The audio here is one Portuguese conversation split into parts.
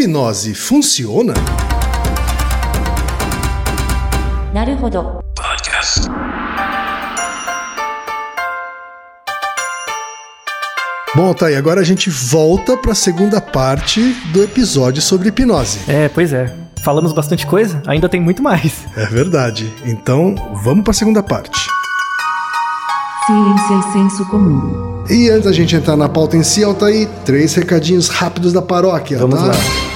hipnose funciona? Naruhodo. Podcast. Bom, tá aí. Agora a gente volta para a segunda parte do episódio sobre hipnose. É, pois é. Falamos bastante coisa, ainda tem muito mais. É verdade. Então, vamos para a segunda parte. Ciência e é senso comum. E antes da gente entrar na pauta em si, Altair, três recadinhos rápidos da paróquia, Vamos tá? lá.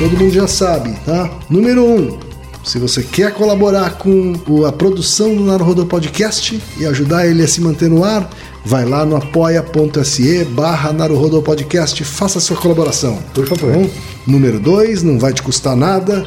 Todo mundo já sabe, tá? Número um, se você quer colaborar com a produção do Naruhodo Podcast e ajudar ele a se manter no ar, vai lá no apoia.se barra Podcast, faça sua colaboração. Por favor. Número dois, não vai te custar nada,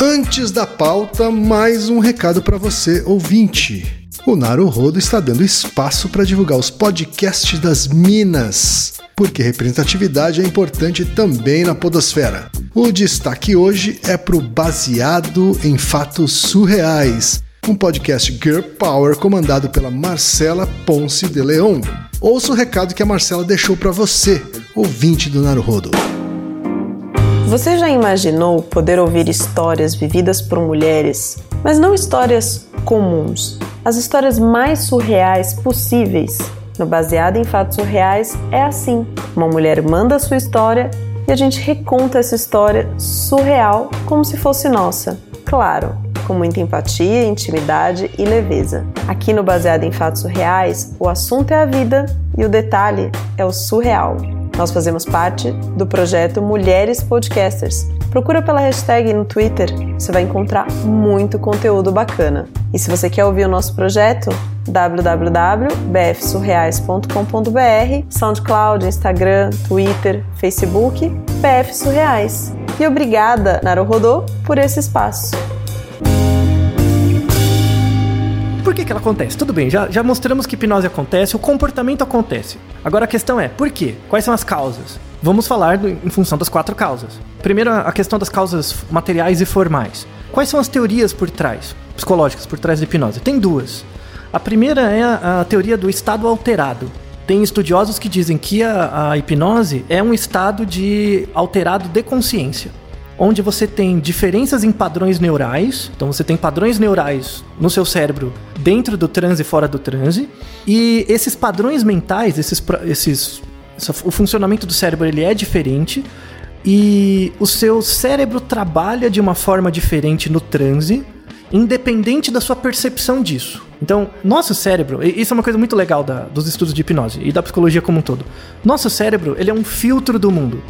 Antes da pauta, mais um recado para você, ouvinte. O Naruhodo está dando espaço para divulgar os podcasts das Minas, porque representatividade é importante também na podosfera. O destaque hoje é para o Baseado em Fatos Surreais, um podcast Girl Power comandado pela Marcela Ponce de Leon. Ouça o recado que a Marcela deixou para você, ouvinte do Naruhodo. Você já imaginou poder ouvir histórias vividas por mulheres, mas não histórias comuns, as histórias mais surreais possíveis? No Baseado em Fatos Surreais é assim: uma mulher manda a sua história e a gente reconta essa história surreal como se fosse nossa. Claro, com muita empatia, intimidade e leveza. Aqui no Baseado em Fatos Surreais, o assunto é a vida e o detalhe é o surreal. Nós fazemos parte do projeto Mulheres Podcasters. Procura pela hashtag no Twitter, você vai encontrar muito conteúdo bacana. E se você quer ouvir o nosso projeto, www.bfsurreais.com.br, SoundCloud, Instagram, Twitter, Facebook, BF Surreais. E obrigada, Naruhodô, por esse espaço. Por que, que ela acontece? Tudo bem, já, já mostramos que hipnose acontece, o comportamento acontece. Agora a questão é, por quê? Quais são as causas? Vamos falar do- em função das quatro causas. Primeiro, a questão das causas materiais e formais. Quais são as teorias por trás, psicológicas, por trás da hipnose? Tem duas. A primeira é a, a teoria do estado alterado. Tem estudiosos que dizem que a, a hipnose é um estado de alterado de consciência onde você tem diferenças em padrões neurais. Então você tem padrões neurais no seu cérebro dentro do transe e fora do transe. E esses padrões mentais, esses, esses o funcionamento do cérebro ele é diferente e o seu cérebro trabalha de uma forma diferente no transe, independente da sua percepção disso. Então, nosso cérebro, isso é uma coisa muito legal da- dos estudos de hipnose e da psicologia como um todo. Nosso cérebro, ele é um filtro do mundo.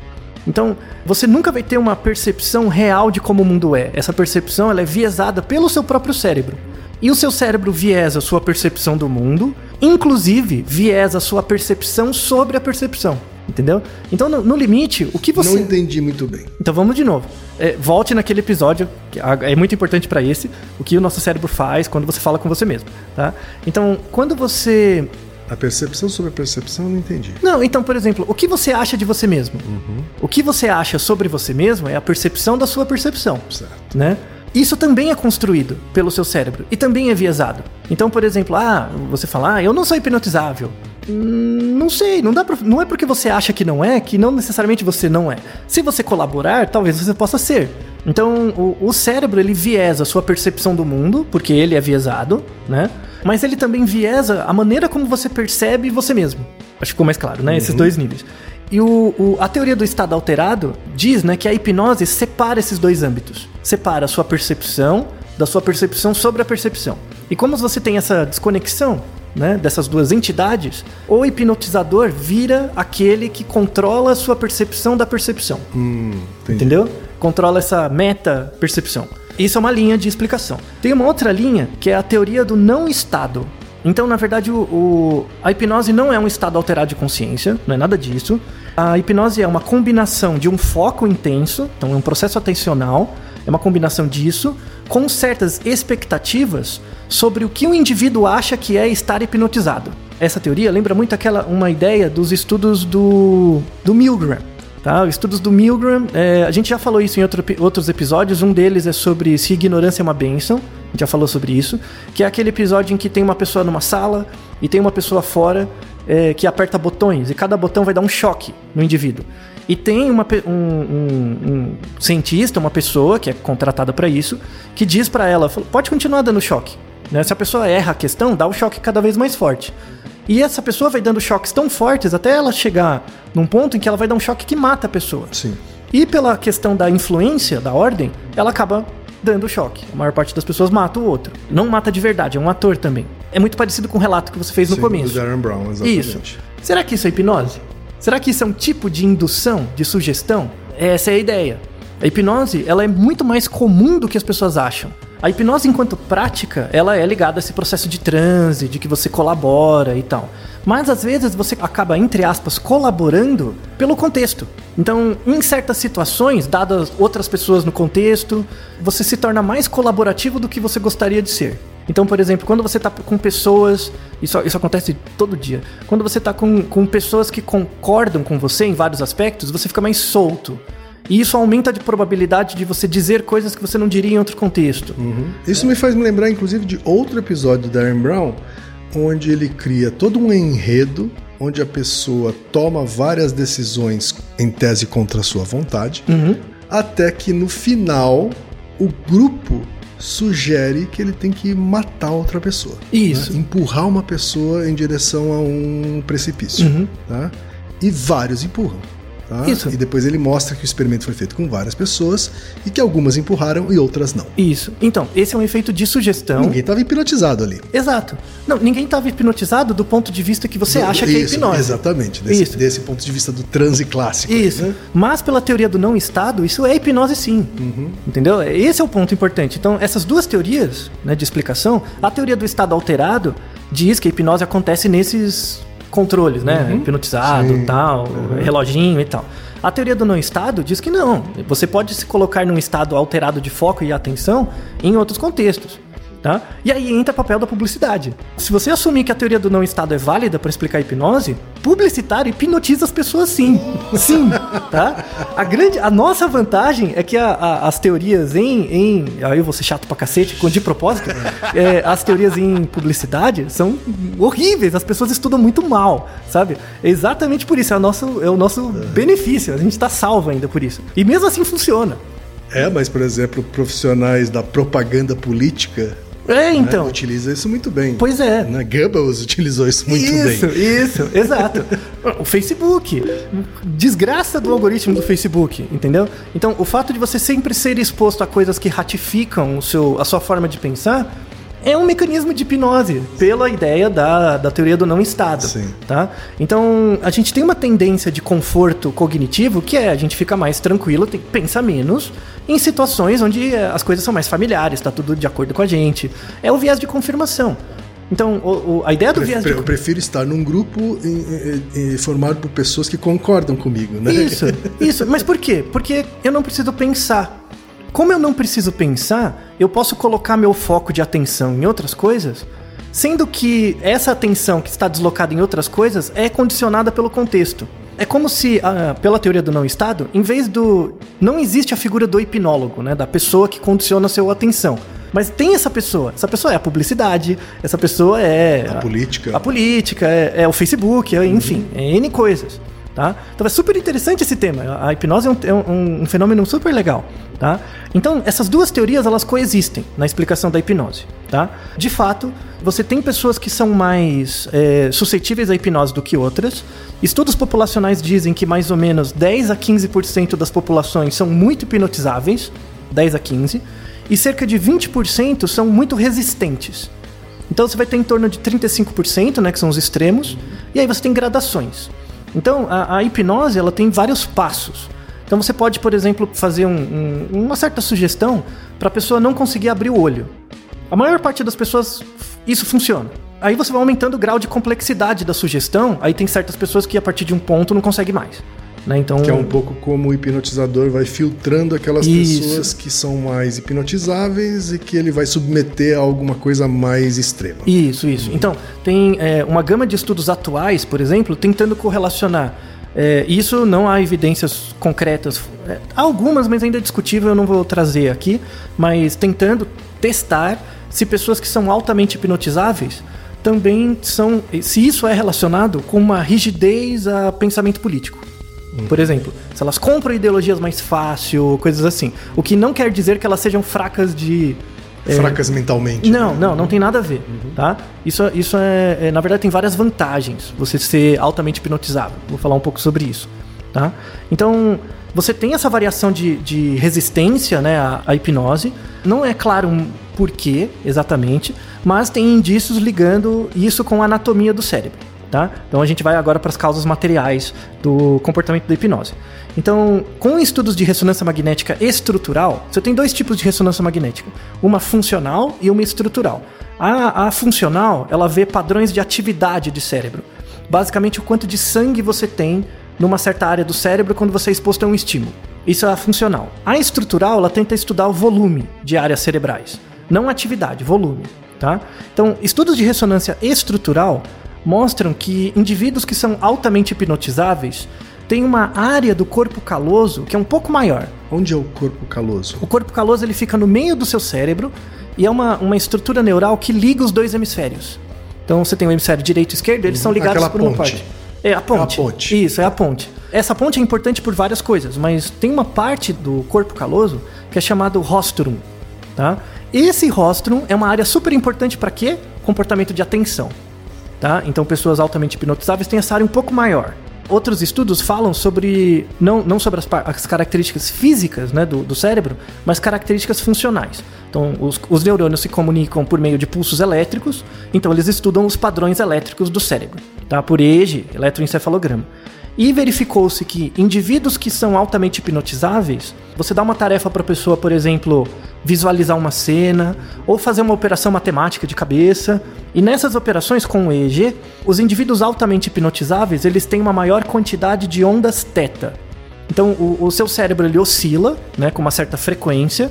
Então, você nunca vai ter uma percepção real de como o mundo é. Essa percepção ela é viesada pelo seu próprio cérebro. E o seu cérebro viesa a sua percepção do mundo, inclusive viesa a sua percepção sobre a percepção. Entendeu? Então, no, no limite, o que você. Não entendi muito bem. Então vamos de novo. É, volte naquele episódio, que é muito importante para esse, o que o nosso cérebro faz quando você fala com você mesmo, tá? Então, quando você A percepção sobre a percepção eu não entendi. não, então, por exemplo, o que você acha de você mesmo? Uhum. O que você acha sobre você mesmo é a percepção da sua percepção, Certo. né? Isso também é construído pelo seu cérebro e também é viesado. Então, por exemplo, ah, você fala, ah, eu não sou hipnotizável. Não sei, não dá pra, não é porque você acha que não é que não necessariamente você não é. Se você colaborar, talvez você possa ser. Então, o, o cérebro ele viesa a sua percepção do mundo, porque ele é viesado, né? Mas ele também viesa a maneira como você percebe você mesmo. Acho que ficou mais claro, né? Esses dois níveis. E o, o- a teoria do estado alterado diz né, que a hipnose separa esses dois âmbitos. Separa a sua percepção da sua percepção sobre a percepção. E como você tem essa desconexão né, dessas duas entidades, o hipnotizador vira aquele que controla a sua percepção da percepção. entendi. Entendeu? Controla essa meta-percepção. Isso é uma linha de explicação. Tem uma outra linha que é a teoria do não estado. Então, na verdade, o, o- a hipnose não é um estado alterado de consciência, não é nada disso. A hipnose é uma combinação de um foco intenso, então é um processo atencional, é uma combinação disso, com certas expectativas sobre o que o indivíduo acha que é estar hipnotizado. Essa teoria lembra muito aquela uma ideia dos estudos do, do Milgram. Tá? Os estudos do Milgram, é, a gente já falou isso em outro, outros episódios. Um deles é sobre se ignorância é uma bênção. A gente já falou sobre isso. Que é aquele episódio em que tem uma pessoa numa sala e tem uma pessoa fora é, que aperta botões e cada botão vai dar um choque no indivíduo. E tem uma, um, um, um cientista, uma pessoa que é contratada para isso, que diz para ela: pode continuar dando choque. Né? Se a pessoa erra a questão, dá o choque cada vez mais forte. E essa pessoa vai dando choques tão fortes até ela chegar num ponto em que ela vai dar um choque que mata a pessoa. Sim. E pela questão da influência, da ordem, ela acaba dando choque. A maior parte das pessoas mata o outro. Não mata de verdade, é um ator também. É muito parecido com o relato que você fez no Sim, começo. Do Darren Brown, exatamente. Isso. Será que isso é hipnose? Será que isso é um tipo de indução, de sugestão? Essa é a ideia. A hipnose, ela é muito mais comum do que as pessoas acham. A hipnose enquanto prática, ela é ligada a esse processo de transe, de que você colabora e tal. Mas às vezes você acaba, entre aspas, colaborando pelo contexto. Então, em certas situações, dadas outras pessoas no contexto, você se torna mais colaborativo do que você gostaria de ser. Então, por exemplo, quando você está com pessoas, isso, isso acontece todo dia, quando você está com, com pessoas que concordam com você em vários aspectos, você fica mais solto. E isso aumenta a probabilidade de você dizer coisas que você não diria em outro contexto. Uhum. Isso me faz me lembrar, inclusive, de outro episódio do Darren Brown, onde ele cria todo um enredo onde a pessoa toma várias decisões em tese contra a sua vontade, Uhum. até que no final o grupo sugere que ele tem que matar outra pessoa. Isso. né? Empurrar uma pessoa em direção a um precipício. Uhum. tá? E vários empurram. Tá? Isso. E depois ele mostra que o experimento foi feito com várias pessoas e que algumas empurraram e outras não. Isso. Então, esse é um efeito de sugestão. Ninguém estava hipnotizado ali. Exato. Não, ninguém estava hipnotizado do ponto de vista que você acha que é Isso, hipnose. Exatamente, desse, Isso. desse ponto de vista do transe clássico. Isso. né? Mas pela teoria do não estado, isso é hipnose sim. Uhum. Entendeu? Esse é o ponto importante. Então, essas duas teorias né, de explicação, a teoria do estado alterado diz que a hipnose acontece nesses controles, né? Hipnotizado, Sim. tal, reloginho e tal. A teoria do não estado diz que não. Você pode se colocar num estado alterado de foco e atenção em outros contextos. Tá? E aí entra o papel da publicidade. Se você assumir que a teoria do não estado é válida para explicar a hipnose, publicitário hipnotiza as pessoas sim. Sim, tá? A grande, a nossa vantagem é que a- a- as teorias em, em, aí eu vou ser chato pra cacete, de propósito, é, as teorias em publicidade são horríveis, as pessoas estudam muito mal, sabe? É exatamente por isso, é o nosso, é o nosso benefício, a gente tá salvo ainda por isso. E mesmo assim funciona. É, mas, por exemplo, profissionais da propaganda política É, né, então. utilizam isso muito bem. Pois é. Né? Goebbels utilizou isso muito isso, bem. isso, exato. O Facebook, desgraça do algoritmo do Facebook, entendeu? Então, o fato de você sempre ser exposto a coisas que ratificam o seu, a sua forma de pensar é um mecanismo de hipnose, pela ideia da, da teoria do não estado, Sim. tá? Então, a gente tem uma tendência de conforto cognitivo que é a gente fica mais tranquilo, tem, pensa menos em situações onde eh, as coisas são mais familiares, tá tudo de acordo com a gente. É o viés de confirmação. Então, o- o- a ideia do viés de Eu prefiro estar num grupo formado por pessoas que concordam comigo, né? Isso, isso. Mas por quê? Porque eu não preciso pensar. Como eu não preciso pensar, eu posso colocar meu foco de atenção em outras coisas, sendo que essa atenção que está deslocada em outras coisas é condicionada pelo contexto. É como se, ah, pela teoria do não estado, em vez do. Não existe a figura do hipnólogo, né? Da pessoa que condiciona a sua atenção. Mas tem essa pessoa. Essa pessoa é a publicidade, essa pessoa é. A política. A política, é, é o Facebook, é, enfim, é N coisas. Tá? Então é super interessante esse tema. A hipnose é um, é um- um fenômeno super legal. Tá? Então, essas duas teorias elas coexistem na explicação da hipnose. Tá? De fato, você tem pessoas que são mais é, suscetíveis à hipnose do que outras. Estudos populacionais dizem que mais ou menos 10 a 15% das populações são muito hipnotizáveis, 10 a 15, e cerca de 20% são muito resistentes. Então você vai ter em torno de 35%, né, que são os extremos, e aí você tem gradações. Então a, a hipnose ela tem vários passos. Então você pode, por exemplo, fazer um- um- uma certa sugestão para a pessoa não conseguir abrir o olho. A maior parte das pessoas isso funciona. Aí você vai aumentando o grau de complexidade da sugestão, aí tem certas pessoas que a partir de um ponto não conseguem mais. Né? Então, Que é um pouco como o hipnotizador vai filtrando aquelas Isso. pessoas que são mais hipnotizáveis e que ele vai submeter a alguma coisa mais extrema. Isso, isso. Então, tem é, uma gama de estudos atuais, por exemplo, tentando correlacionar. É, isso não há evidências concretas. É, algumas, mas ainda é discutível, eu não vou trazer aqui. Mas tentando testar se pessoas que são altamente hipnotizáveis também são. Se isso é relacionado com uma rigidez a pensamento político. Por exemplo, se elas compram ideologias mais fácil, coisas assim. O que não quer dizer que elas sejam fracas de. é, Fracas mentalmente. não, não, não tem nada a ver, tá? Isso, isso é, é, na verdade, tem várias vantagens você ser altamente hipnotizável. Vou falar um pouco sobre isso, tá? Então, você tem essa variação de, de resistência, né, à, à hipnose. Não é claro um porquê exatamente, mas tem indícios ligando isso com a anatomia do cérebro, tá? Então a gente vai agora para as causas materiais do comportamento da hipnose. Então, com estudos de ressonância magnética estrutural, você tem dois tipos de ressonância magnética: uma funcional e uma estrutural. A, a funcional, ela vê padrões de atividade de cérebro. Basicamente, o quanto de sangue você tem numa certa área do cérebro quando você é exposto a um estímulo. Isso é a funcional. A estrutural, ela tenta estudar o volume de áreas cerebrais, não atividade, volume, tá? Então, estudos de ressonância estrutural mostram que indivíduos que são altamente hipnotizáveis têm uma área do corpo caloso que é um pouco maior. Onde é o corpo caloso? O corpo caloso ele fica no meio do seu cérebro e é uma, uma estrutura neural que liga os dois hemisférios. Então você tem o hemisfério direito e esquerdo, eles são ligados Aquela por uma ponte. parte. É a ponte. É a ponte. Isso, é a ponte. Essa ponte é importante por várias coisas, mas tem uma parte do corpo caloso que é chamado rostrum, tá? Esse rostrum é uma área super importante para quê? Comportamento de atenção, tá? Então pessoas altamente hipnotizáveis têm essa área um pouco maior. Outros estudos falam sobre não, não sobre as, as características físicas né, do, do cérebro, mas características funcionais. Então, os, os neurônios se comunicam por meio de pulsos elétricos, então eles estudam os padrões elétricos do cérebro, tá? por EEG, eletroencefalograma. E verificou-se que indivíduos que são altamente hipnotizáveis, você dá uma tarefa para a pessoa, por exemplo, visualizar uma cena ou fazer uma operação matemática de cabeça. E nessas operações com o EEG, os indivíduos altamente hipnotizáveis, eles têm uma maior quantidade de ondas teta. Então, o, o seu cérebro ele oscila, né, com uma certa frequência.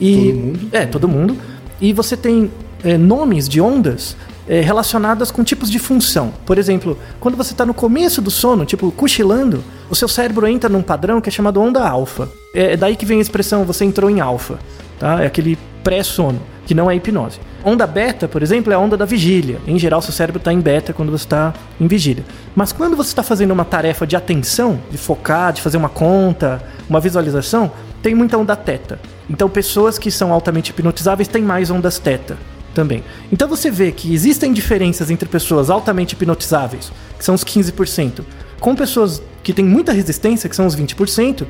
E, Todo mundo? É, todo mundo. E você tem é, nomes de ondas é, relacionadas com tipos de função. Por exemplo, quando você está no começo do sono, tipo cochilando, o seu cérebro entra num padrão que é chamado onda alfa. É daí que vem a expressão você entrou em alfa, tá? É aquele pré-sono, que não é hipnose. Onda beta, por exemplo, é a onda da vigília. Em geral, seu cérebro está em beta quando você está em vigília. Mas quando você está fazendo uma tarefa de atenção, de focar, de fazer uma conta, uma visualização, tem muita onda teta. Então, pessoas que são altamente hipnotizáveis têm mais ondas teta também. Então você vê que existem diferenças entre pessoas altamente hipnotizáveis, que são os 15%, com pessoas que têm muita resistência, que são os 20%,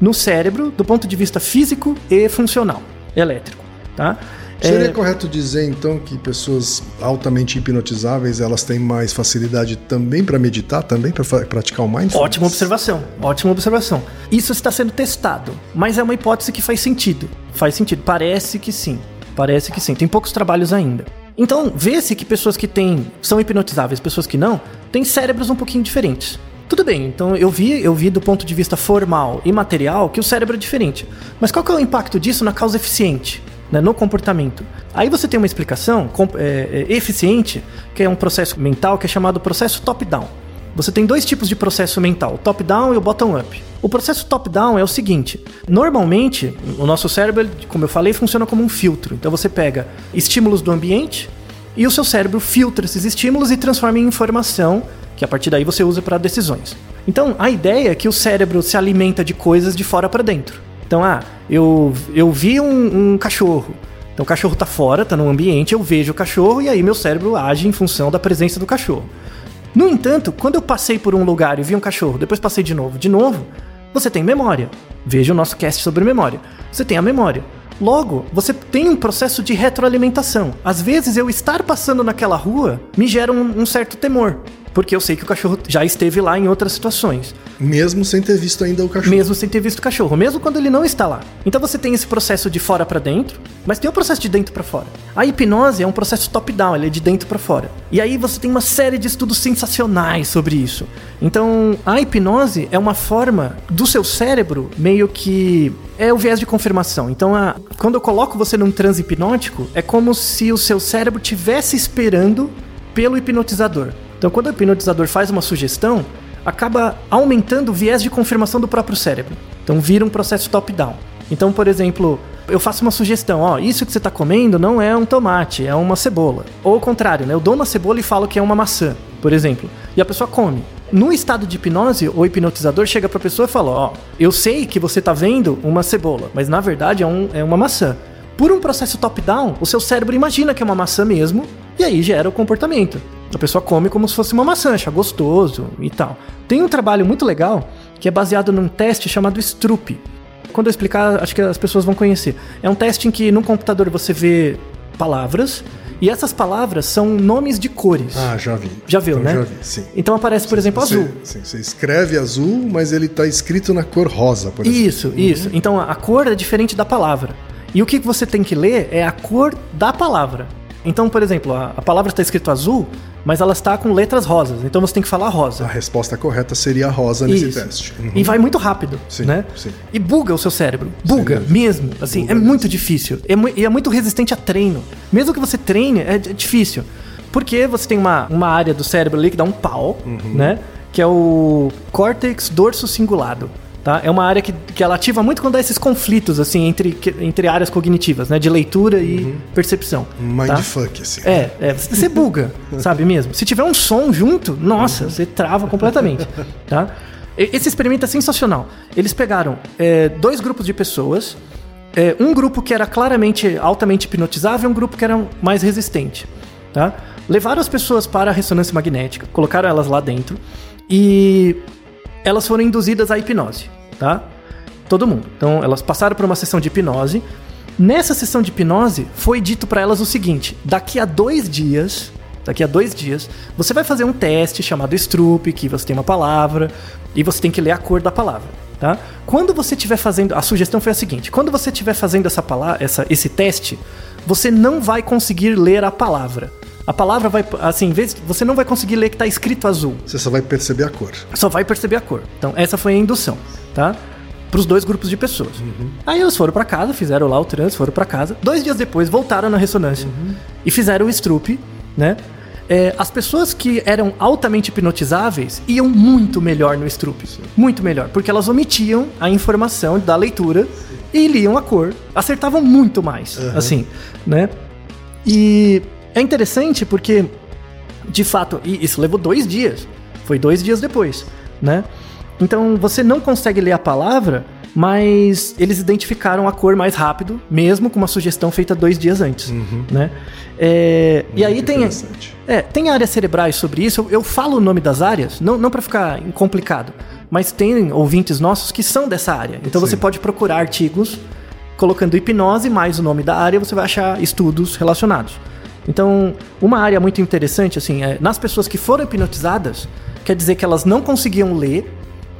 no cérebro, do ponto de vista físico e funcional, elétrico, tá? Seria É, correto dizer então que pessoas altamente hipnotizáveis elas têm mais facilidade também para meditar, também para praticar o mindfulness? Ótima observação, ótima observação. Isso está sendo testado, mas é uma hipótese que faz sentido. Faz sentido, parece que sim. Parece que sim. Tem poucos trabalhos ainda. Então, vê-se que pessoas que têm são hipnotizáveis, pessoas que não, têm cérebros um pouquinho diferentes. Tudo bem, então eu vi, eu vi do ponto de vista formal e material que o cérebro é diferente. Mas qual que é o impacto disso na causa eficiente, né, no comportamento? Aí você tem uma explicação é, é, eficiente, que é um processo mental que é chamado processo top-down. Você tem dois tipos de processo mental, o top-down e o bottom-up. O processo top-down é o seguinte: normalmente, o nosso cérebro, como eu falei, funciona como um filtro. Então você pega estímulos do ambiente e o seu cérebro filtra esses estímulos e transforma em informação, que a partir daí você usa para decisões. Então a ideia é que o cérebro se alimenta de coisas de fora para dentro. Então, ah, eu, eu vi um, um cachorro. Então o cachorro tá fora, tá no ambiente, eu vejo o cachorro e aí meu cérebro age em função da presença do cachorro. No entanto, quando eu passei por um lugar e vi um cachorro, depois passei de novo, de novo, você tem memória. Veja o nosso cast sobre memória. Você tem a memória. Logo, você tem um processo de retroalimentação. Às vezes, eu estar passando naquela rua me gera um, um certo temor. Porque eu sei que o cachorro já esteve lá em outras situações. Mesmo sem ter visto ainda o cachorro. Mesmo sem ter visto o cachorro, mesmo quando ele não está lá. Então você tem esse processo de fora para dentro, mas tem o processo de dentro para fora. A hipnose é um processo top-down, ele é de dentro para fora. E aí você tem uma série de estudos sensacionais sobre isso. Então, a hipnose é uma forma do seu cérebro meio que é o viés de confirmação. Então, a- quando eu coloco você num transe hipnótico, é como se o seu cérebro tivesse esperando pelo hipnotizador. Então, quando o hipnotizador faz uma sugestão, acaba aumentando o viés de confirmação do próprio cérebro. Então, vira um processo top-down. Então, por exemplo, eu faço uma sugestão, ó, isso que você está comendo não é um tomate, é uma cebola. Ou ao contrário, né? Eu dou uma cebola e falo que é uma maçã, por exemplo. E a pessoa come. No estado de hipnose, o hipnotizador chega para a pessoa e fala, ó, eu sei que você está vendo uma cebola, mas na verdade é, um- é uma maçã. Por um processo top-down, o seu cérebro imagina que é uma maçã mesmo, e aí gera o comportamento. A pessoa come como se fosse uma maçã, acha gostoso e tal. Tem um trabalho muito legal que é baseado num teste chamado Stroop. Quando eu explicar, acho que as pessoas vão conhecer. É um teste em que no computador você vê palavras, e essas palavras são nomes de cores. Ah, já vi. Já viu, Então, né? Já vi, sim. Então aparece, por exemplo, Você- azul. Sim, você escreve azul, mas ele tá escrito na cor rosa, por exemplo. Isso, isso. Então a a cor é diferente da palavra. E o que você tem que ler é a cor da palavra. Então, por exemplo, a, a palavra está escrito azul, mas ela está com letras rosas. Então você tem que falar A rosa. resposta correta seria rosa nesse Isso. teste. Uhum. E vai muito rápido, Sim, né? sim. E buga o seu cérebro. Buga mesmo. mesmo. Assim, Buga é mesmo. muito difícil. É mu- e é muito resistente a treino. Mesmo que você treine, é, d- difícil. Porque você tem uma, uma área do cérebro ali que dá um pau, Uhum. né? Que é o córtex dorso cingulado. Tá? É uma área que, que ela ativa muito quando há esses conflitos, assim, entre, entre áreas cognitivas, né? De leitura e percepção. tá? Mindfuck, assim. É, é, você buga, sabe mesmo? Se tiver um som junto, nossa, você trava completamente, tá? Esse experimento é sensacional. Eles pegaram é, dois grupos de pessoas, é, um grupo que era claramente altamente hipnotizável e um grupo que era mais resistente, tá? Levaram as pessoas para a ressonância magnética, colocaram elas lá dentro e elas foram induzidas à hipnose, tá? Todo mundo. Então, elas passaram por uma sessão de hipnose. Nessa sessão de hipnose, foi dito para elas o seguinte: daqui a dois dias, daqui a dois dias, você vai fazer um teste chamado Stroop, que você tem uma palavra e você tem que ler a cor da palavra, tá? Quando você estiver fazendo, a sugestão foi a seguinte: quando você estiver fazendo essa palavra, essa, esse teste, você não vai conseguir ler a palavra. A palavra vai, assim, você não vai conseguir ler que está escrito azul Você só vai perceber a cor. só vai perceber a cor. Então, essa foi a indução, tá? Para os dois grupos de pessoas. Aí eles foram para casa, fizeram lá o trans, foram para casa. Dois dias depois, voltaram na ressonância e fizeram o Stroop, né? É, as pessoas que eram altamente hipnotizáveis iam muito melhor no Stroop. Muito melhor, porque elas omitiam a informação da leitura e liam a cor. Acertavam muito mais, assim, né? E é interessante porque de fato, isso levou dois dias. Foi dois dias depois, né? Então você não consegue ler a palavra, mas eles identificaram a cor mais rápido, mesmo com uma sugestão feita dois dias antes, né? É, e aí tem, é, tem áreas cerebrais sobre isso. Eu, eu falo o nome das áreas, não, não para ficar complicado, mas tem ouvintes nossos que são dessa área. Então você Sim. pode procurar artigos colocando hipnose mais o nome da área, você vai achar estudos relacionados. Então, uma área muito interessante, assim, é, nas pessoas que foram hipnotizadas, quer dizer que elas não conseguiam ler,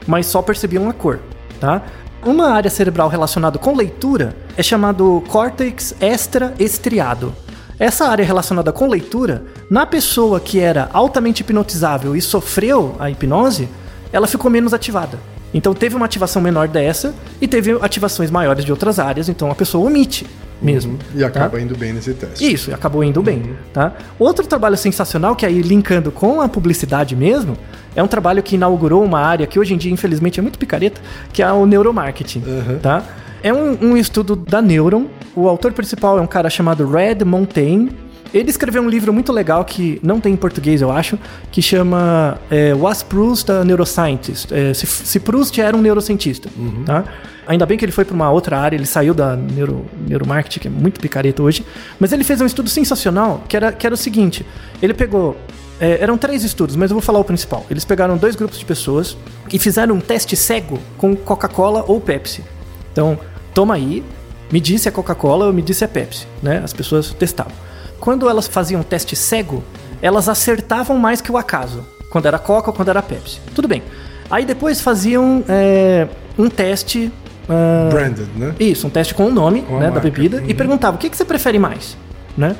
mas só percebiam a cor, tá? Uma área cerebral relacionada com leitura é chamado córtex extra-estriado. Essa área relacionada com leitura, na pessoa que era altamente hipnotizável e sofreu a hipnose, ela ficou menos ativada. Então teve uma ativação menor dessa e teve ativações maiores de outras áreas, então a pessoa omite mesmo. E acaba tá? indo bem nesse teste. Isso, acabou indo bem, tá? Outro trabalho sensacional, que aí linkando com a publicidade mesmo, é um trabalho que inaugurou uma área que hoje em dia, infelizmente, é muito picareta, que é o neuromarketing, tá? É um, um estudo da Neuron, o autor principal é um cara chamado Red Montaigne, ele escreveu um livro muito legal que não tem em português, eu acho, que chama é, Was Proust a Neuroscientist? É, se, se Proust era um neurocientista, tá? Ainda bem que ele foi para uma outra área, ele saiu da neuro, neuromarketing, que é muito picareta hoje, mas ele fez um estudo sensacional, que era, que era o seguinte, ele pegou... é, eram três estudos, mas eu vou falar o principal. Eles pegaram dois grupos de pessoas e fizeram um teste cego com Coca-Cola ou Pepsi. Então, toma aí, me disse a Coca-Cola ou me disse a Pepsi, né? As pessoas testavam. Quando elas faziam teste cego, elas acertavam mais que o acaso. quando era Coca ou quando era Pepsi. Tudo bem. Aí depois faziam é, um teste. ah, Branded, né? Isso, um teste com o nome Com né, da bebida e Uhum. perguntava o que, que você prefere mais, né?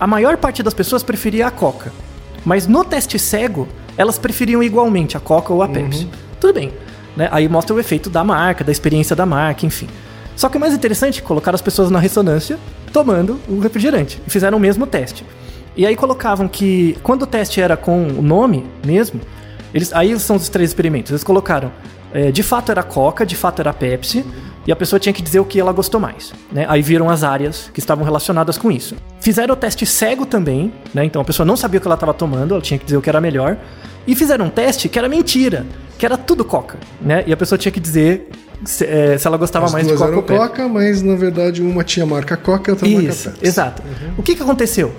A maior parte das pessoas preferia a Coca, mas no teste cego elas preferiam igualmente a Coca ou a Pepsi. Uhum. Tudo bem, né? Aí mostra o efeito da marca, da experiência da marca, enfim. Só que o mais interessante é colocar as pessoas na ressonância tomando o refrigerante e fizeram o mesmo teste. E aí colocavam que quando o teste era com o nome mesmo, eles, aí são os três experimentos. Eles colocaram, é, de fato era Coca, de fato era Pepsi, e a pessoa tinha que dizer o que ela gostou mais. Né? Aí viram as áreas que estavam relacionadas com isso. Fizeram o teste cego também, né? então a pessoa não sabia o que ela estava tomando, ela tinha que dizer o que era melhor. E fizeram um teste que era mentira, que era tudo Coca, né? E a pessoa tinha que dizer se, é, se ela gostava As mais de duas Coca eram. Coca, mas na verdade uma tinha marca Coca e outra marca Isso, Pepsi. exato. O que, que aconteceu?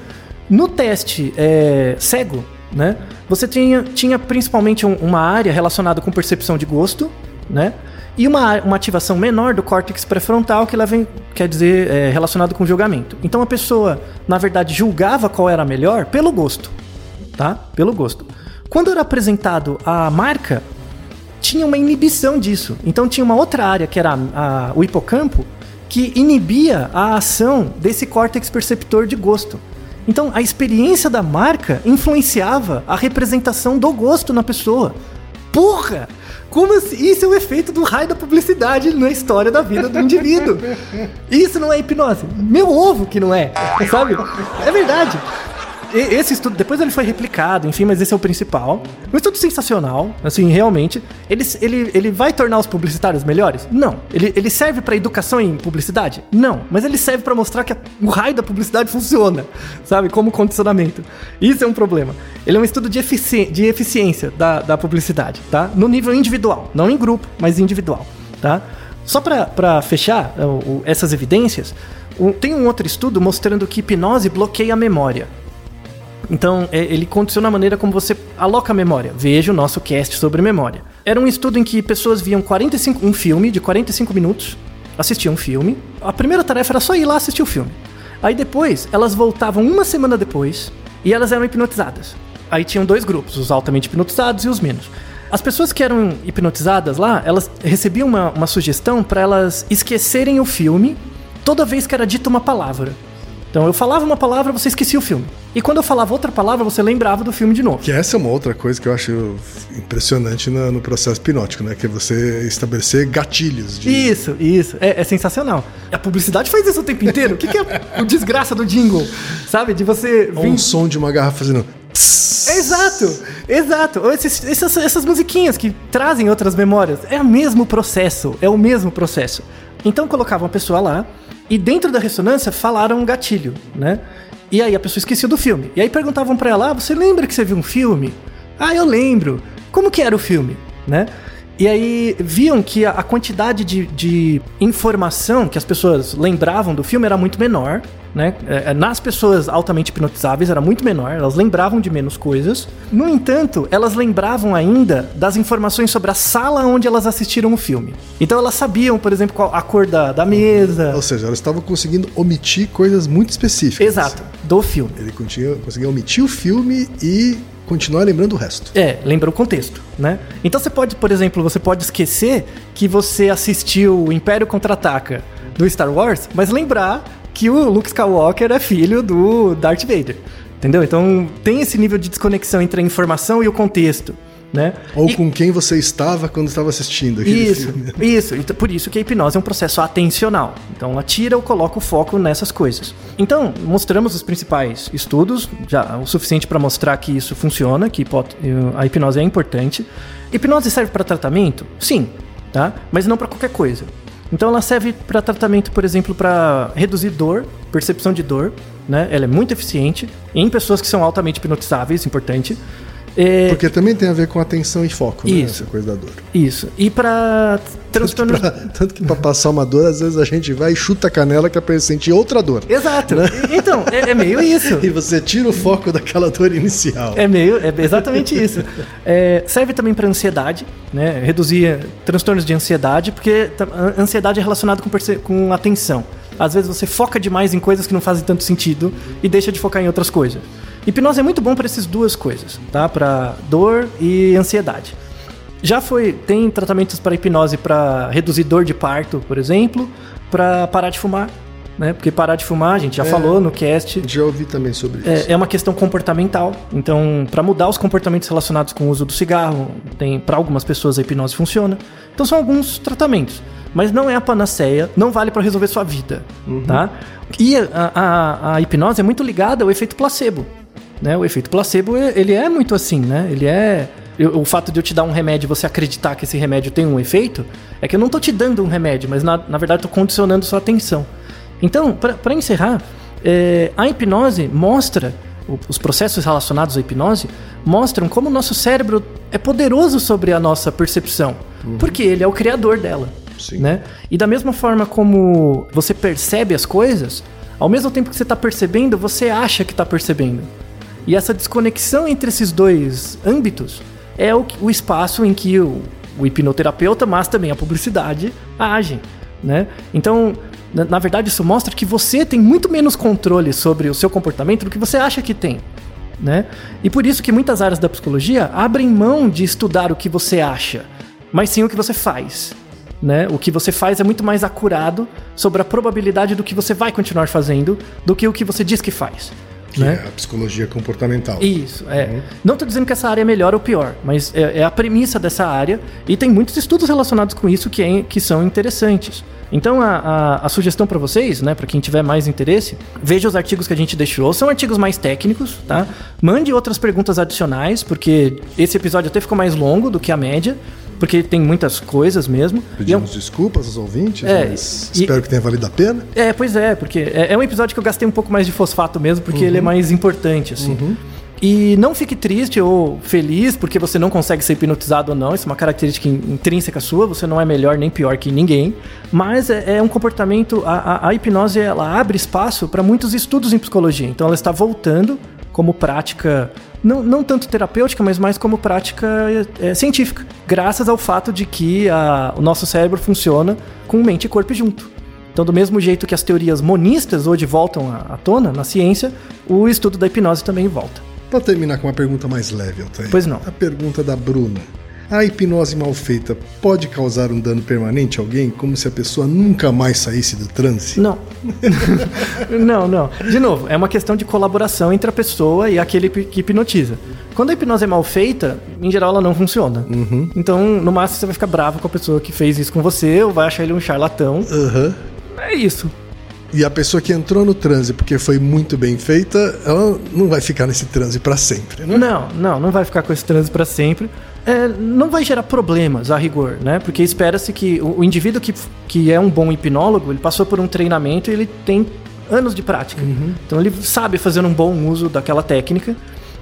No teste é, cego, né? Você tinha, tinha principalmente um- uma área relacionada com percepção de gosto, né? E uma, uma ativação menor do córtex pré-frontal que leva em- quer dizer, é, relacionado com julgamento. Então a pessoa, na verdade, julgava qual era melhor pelo gosto, tá? Pelo gosto. Quando era apresentado a marca, tinha uma inibição disso. Então tinha uma outra área que era a- a- o hipocampo que inibia a ação desse córtex perceptor de gosto. Então a experiência da marca influenciava a representação do gosto na pessoa. Porra! Como assim? Isso é o efeito do raio da publicidade na história da vida do indivíduo. Isso não é hipnose. Meu ovo que não é, sabe? É verdade. Esse estudo, depois ele foi replicado, enfim, mas esse é o principal. Um estudo sensacional, assim, realmente. Ele, ele, ele vai tornar os publicitários melhores? Não. Ele, ele serve para educação em publicidade? Não. Mas ele serve para mostrar que o raio da publicidade funciona, sabe? Como condicionamento. Isso é um problema. Ele é um estudo de, efici de eficiência da, da publicidade, tá? No nível individual. Não em grupo, mas individual, tá? Só para fechar o- essas evidências, tem um outro estudo mostrando que hipnose bloqueia a memória. Então, é, ele condiciona a maneira como você aloca a memória. Veja o nosso cast sobre memória. Era um estudo em que pessoas viam 45, um filme de 45 minutos, assistiam um filme. A primeira tarefa era só ir lá assistir o filme. Aí depois, elas voltavam uma semana depois e elas eram hipnotizadas. Aí tinham dois grupos, os altamente hipnotizados e os menos. As pessoas que eram hipnotizadas lá, elas recebiam uma, uma sugestão para elas esquecerem o filme toda vez que era dita uma palavra. Então eu falava uma palavra, você esquecia o filme. E quando eu falava outra palavra, você lembrava do filme de novo. Que essa é uma outra coisa que eu acho impressionante na- no processo hipnótico, né? Que é você estabelecer gatilhos de. Isso, isso. É, é sensacional. A publicidade faz isso o tempo inteiro. O que, que é o desgraça do jingle? Sabe? De você Ou vir um som de uma garrafa fazendo. Exato, exato. Esses- essas, essas musiquinhas que trazem outras memórias. É o mesmo processo, é o mesmo processo. Então colocavam a pessoa lá e dentro da ressonância falaram um gatilho, né? E aí a pessoa esquecia do filme. E aí perguntavam pra ela: ah, você lembra que você viu um filme? Ah, eu lembro. Como que era o filme, né? E aí viam que a, quantidade de, de informação que as pessoas lembravam do filme era muito menor, né? É, é, nas pessoas altamente hipnotizáveis era muito menor, elas lembravam de menos coisas. No entanto, elas lembravam ainda das informações sobre a sala onde elas assistiram o filme. Então elas sabiam, por exemplo, qual a cor da, da mesa. Ou seja, elas estavam conseguindo omitir coisas muito específicas. Exato, do filme. Ele conseguia, conseguia omitir o filme e continuar lembrando o resto. É, lembra o contexto, né? Então você pode, por exemplo, você pode esquecer que você assistiu o Império Contra-Ataca do Star Wars, mas lembrar que o Luke Skywalker é filho do Darth Vader. Entendeu? Então tem esse nível de desconexão entre a informação e o contexto, né? Ou E- com quem você estava quando estava assistindo aquele isso, filme. isso. Então, por isso que a hipnose é um processo atencional. Então, ela tira ou coloca o foco nessas coisas. Então, mostramos os principais estudos, já o suficiente para mostrar que isso funciona, que hipo- a hipnose é importante. Hipnose serve para tratamento? Sim, tá? Mas não para qualquer coisa. Então, ela serve para tratamento, por exemplo, para reduzir dor, percepção de dor, né? Ela é muito eficiente em pessoas que são altamente hipnotizáveis, importante. É, Porque também tem a ver com atenção e foco, né? Isso. Essa coisa da dor. Isso. E para transtornos Pra- tanto que pra passar uma dor, às vezes a gente vai e chuta a canela que é pra sentir outra dor. Exato. Então, é, é meio isso. E você tira o foco daquela dor inicial. É meio, é exatamente isso. É, serve também para ansiedade, né? Reduzir transtornos de ansiedade, porque ansiedade é relacionada com, com atenção. Às vezes você foca demais em coisas que não fazem tanto sentido e deixa de focar em outras coisas. Hipnose é muito bom para essas duas coisas, tá? Para dor e ansiedade. Já foi, tem tratamentos para hipnose para reduzir dor de parto, por exemplo, para parar de fumar, né? Porque parar de fumar, a gente já É. falou no cast, Já ouvi também sobre isso. é, é uma questão comportamental. Então, para mudar os comportamentos relacionados com o uso do cigarro, tem para algumas pessoas a hipnose funciona. Então, são alguns tratamentos, mas não é a panaceia, não vale para resolver sua vida, tá? E a, a- a hipnose é muito ligada ao efeito placebo, né? O efeito placebo ele é muito assim, né? Ele é eu- o fato de eu te dar um remédio e você acreditar que esse remédio tem um efeito, é que eu não tô te dando um remédio, mas na, na verdade tô condicionando sua atenção. Então, para encerrar, é, a hipnose mostra, os processos relacionados à hipnose mostram como o nosso cérebro é poderoso sobre a nossa percepção, porque ele é o criador dela. Sim. Né? E da mesma forma como você percebe as coisas, ao mesmo tempo que você está percebendo, você acha que está percebendo. E essa desconexão entre esses dois âmbitos é o, o espaço em que o, o hipnoterapeuta, mas também a publicidade, agem. Né? Então, na, na verdade, isso mostra que você tem muito menos controle sobre o seu comportamento do que você acha que tem. Né? E por isso que muitas áreas da psicologia abrem mão de estudar o que você acha, mas sim o que você faz. Né? O que você faz é muito mais acurado sobre a probabilidade do que você vai continuar fazendo do que o que você diz que faz. Que né? é a psicologia comportamental. Isso, é. Não estou dizendo que essa área é melhor ou pior, mas é, é a premissa dessa área e tem muitos estudos relacionados com isso que, é- que são interessantes. Então a, a- a sugestão para vocês, né, para quem tiver mais interesse, veja os artigos que a gente deixou. São artigos mais técnicos, tá? Mande outras perguntas adicionais, porque esse episódio até ficou mais longo do que a média, porque tem muitas coisas mesmo. Pedimos desculpas aos ouvintes, É, mas e- espero que tenha valido a pena. é, pois é, porque é, é um episódio que eu gastei um pouco mais de fosfato mesmo, porque ele é mais importante, assim. E não fique triste ou feliz porque você não consegue ser hipnotizado ou não, isso é uma característica in- intrínseca sua, você não é melhor nem pior que ninguém, mas é, é um comportamento, a, a- a hipnose ela abre espaço para muitos estudos em psicologia, então ela está voltando como prática, não, não tanto terapêutica, mas mais como prática é, científica, graças ao fato de que a- o nosso cérebro funciona com mente e corpo junto. Então, do mesmo jeito que as teorias monistas hoje voltam à à tona na ciência, o estudo da hipnose também volta. Para terminar com uma pergunta mais leve, Altair. Pois não. A pergunta da Bruna. A hipnose mal feita pode causar um dano permanente a alguém, como se a pessoa nunca mais saísse do transe? Não. não, não. De novo, é uma questão de colaboração entre a pessoa e aquele que hipnotiza. Quando a hipnose é mal feita, em geral ela não funciona. Então, no máximo, você vai ficar bravo com a pessoa que fez isso com você ou vai achar ele um charlatão. Aham. É isso. E a pessoa que entrou no transe porque foi muito bem feita, ela não vai ficar nesse transe para sempre, né? Não, não, não vai ficar com esse trânsito para sempre. É, não vai gerar problemas a rigor, né? Porque espera-se que o, o indivíduo que, que é um bom hipnólogo, ele passou por um treinamento e ele tem anos de prática. Então ele sabe fazer um bom uso daquela técnica,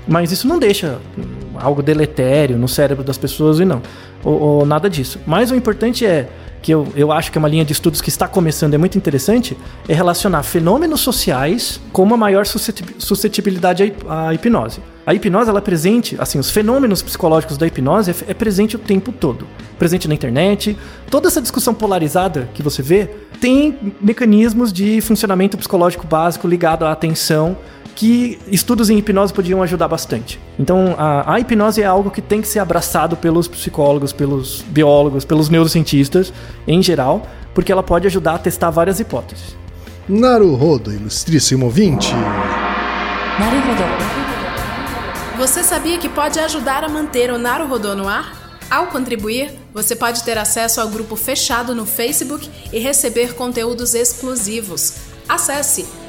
mas isso não deixa algo deletério no cérebro das pessoas e não. Ou, ou nada disso. Mas o importante é que eu, eu acho que é uma linha de estudos que está começando, é muito interessante, é relacionar fenômenos sociais com uma maior suscetib- suscetibilidade à hipnose. A hipnose, ela é presente, assim, os fenômenos psicológicos da hipnose é, é presente o tempo todo. Presente na internet, toda essa discussão polarizada que você vê tem mecanismos de funcionamento psicológico básico ligado à atenção que estudos em hipnose podiam ajudar bastante. Então, a, a hipnose é algo que tem que ser abraçado pelos psicólogos, pelos biólogos, pelos neurocientistas em geral, porque ela pode ajudar a testar várias hipóteses. Naruhodo, ilustríssimo ouvinte. Naruhodo. Você sabia que pode ajudar a manter o Naruhodo no ar? Ao contribuir, você pode ter acesso ao grupo fechado no Facebook e receber conteúdos exclusivos. Acesse